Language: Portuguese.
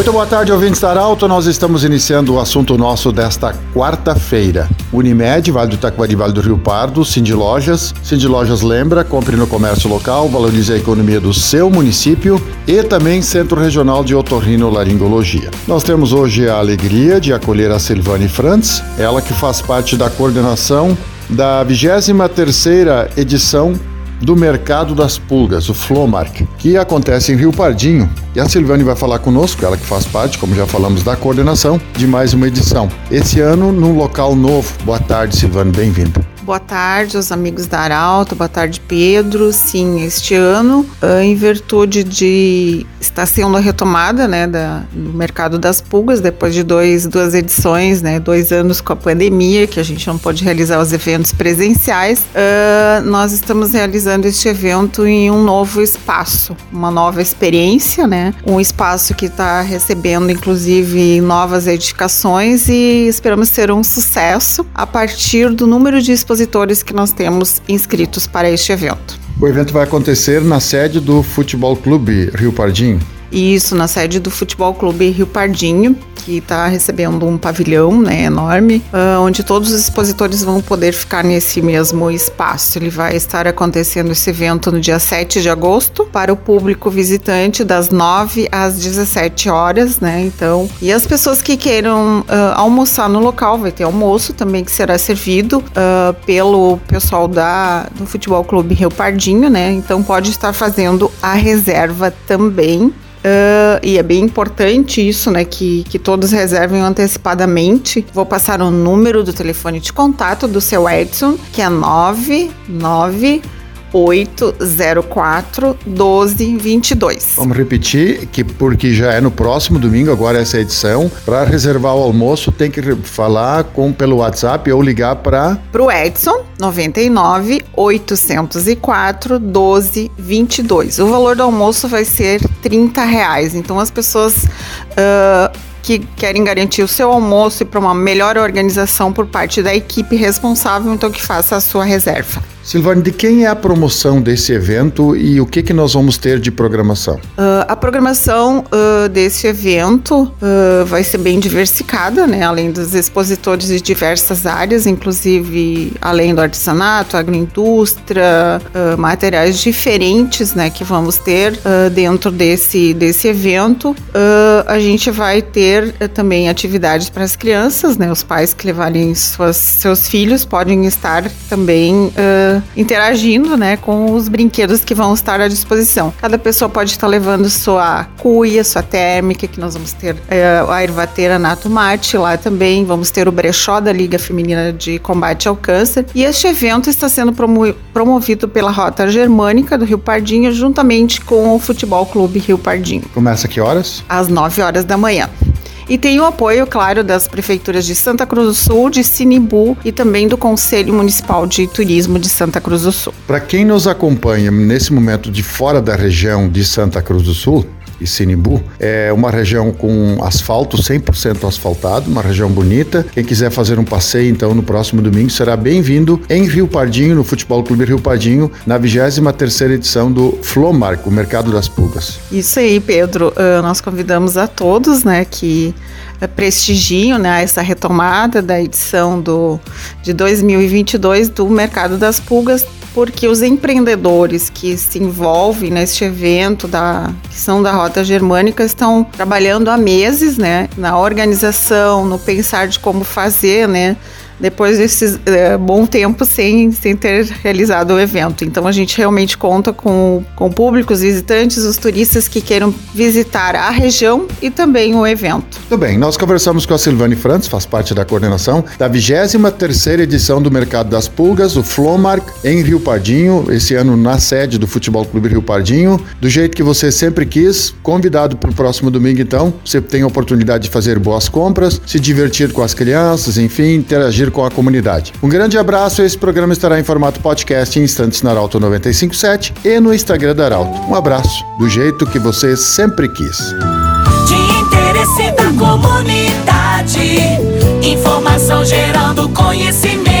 Muito boa tarde, ouvintes da Arauto. Nós estamos iniciando o assunto nosso desta quarta-feira. Unimed, Vale do Taquari, Vale do Rio Pardo, Cindy Lojas. Cindy Lojas lembra, compre no comércio local, valorize a economia do seu município e também Centro Regional de Otorrinolaringologia. Nós temos hoje a alegria de acolher a Silvane Frantz, ela que faz parte da coordenação da 23ª edição do Mercado das Pulgas, o Flomark, que acontece em Rio Pardinho. E a Silvane vai falar conosco, ela que faz parte, como já falamos, da coordenação de mais uma edição. Esse ano num local novo. Boa tarde, Silvane, bem-vinda. Boa tarde aos amigos da Arauto, boa tarde Pedro. Sim, este ano, ah, em virtude de estar sendo a retomada né, da, do mercado das pulgas, depois de dois, duas edições, né, dois anos com a pandemia, que a gente não pôde realizar os eventos presenciais, uh, nós estamos realizando este evento em um novo espaço, uma nova experiência, né, um espaço que está recebendo inclusive novas edificações e esperamos ter um sucesso a partir do número de expositores que nós temos inscritos para este evento. O evento vai acontecer na sede do Futebol Clube Rio Pardinho. Isso, na sede do Futebol Clube Rio Pardinho, que está recebendo um pavilhão né, enorme, uh, onde todos os expositores vão poder ficar nesse mesmo espaço. Ele vai estar acontecendo esse evento no dia 7 de agosto para o público visitante, das 9 às 17 horas, né? Então, e as pessoas que queiram uh, almoçar no local, vai ter almoço também que será servido uh, pelo pessoal da, do Futebol Clube Rio Pardinho, né? Então, pode estar fazendo a reserva também. Uh, e é bem importante isso, né? Que, que todos reservem antecipadamente. Vou passar o número do telefone de contato do seu Edson, que é 99 804 1222. Vamos repetir que porque já é no próximo domingo agora essa edição, para reservar o almoço tem que falar com pelo WhatsApp ou ligar para pro Edson 99 804 1222. O valor do almoço vai ser 30 reais. Então as pessoas uh, que querem garantir o seu almoço e para uma melhor organização por parte da equipe responsável, então que faça a sua reserva. Silvane, de quem é a promoção desse evento e o que, que nós vamos ter de programação? Uh, a programação uh, desse evento uh, vai ser bem diversificada, né? Além dos expositores de diversas áreas, inclusive além do artesanato, agroindústria, materiais diferentes, né? Que vamos ter dentro desse, desse evento. a gente vai ter também atividades para as crianças, né? Os pais que levarem suas, seus filhos podem estar também interagindo, né, com os brinquedos que vão estar à disposição. Cada pessoa pode estar levando sua cuia, sua térmica, que nós vamos ter é, a ervateira Nato Mate lá também, vamos ter o brechó da Liga Feminina de Combate ao Câncer. E este evento está sendo promo promovido pela Rota Germânica do Rio Pardinho, juntamente com o Futebol Clube Rio Pardinho. Começa que horas? Às 9 horas da manhã. E tem o apoio, claro, das prefeituras de Santa Cruz do Sul, de Sinimbu e também do Conselho Municipal de Turismo de Santa Cruz do Sul. Para quem nos acompanha nesse momento de fora da região de Santa Cruz do Sul, e Sinimbu. É uma região com asfalto, 100% asfaltado, uma região bonita. Quem quiser fazer um passeio, então, no próximo domingo, será bem-vindo em Rio Pardinho, no Futebol Clube Rio Pardinho, na 23ª edição do Flomark, o Mercado das Pulgas. Isso aí, Pedro. Uh, nós convidamos a todos, né, que prestigiem né, essa retomada da edição do, de 2022 do Mercado das Pulgas, porque os empreendedores que se envolvem neste evento da que são da Rota Germânica estão trabalhando há meses, né, na organização, no pensar de como fazer, né, depois desse é, bom tempo sem, sem ter realizado o evento. Então a gente realmente conta com, com o público, os visitantes, os turistas que queiram visitar a região e também o evento. Tudo bem, nós conversamos com a Silvane Frantz, faz parte da coordenação da 23ª edição do Mercado das Pulgas, o Flomark, em Rio Pardinho, esse ano na sede do Futebol Clube Rio Pardinho, do jeito que você sempre quis, convidado para o próximo domingo então, você tem a oportunidade de fazer boas compras, se divertir com as crianças, enfim, interagir com a comunidade. Um grande abraço, esse programa estará em formato podcast em instantes na Arauto 957 e no Instagram da Arauto. Um abraço, do jeito que você sempre quis. De interesse da comunidade. Informação gerando conhecimento.